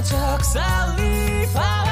kaçacak sağ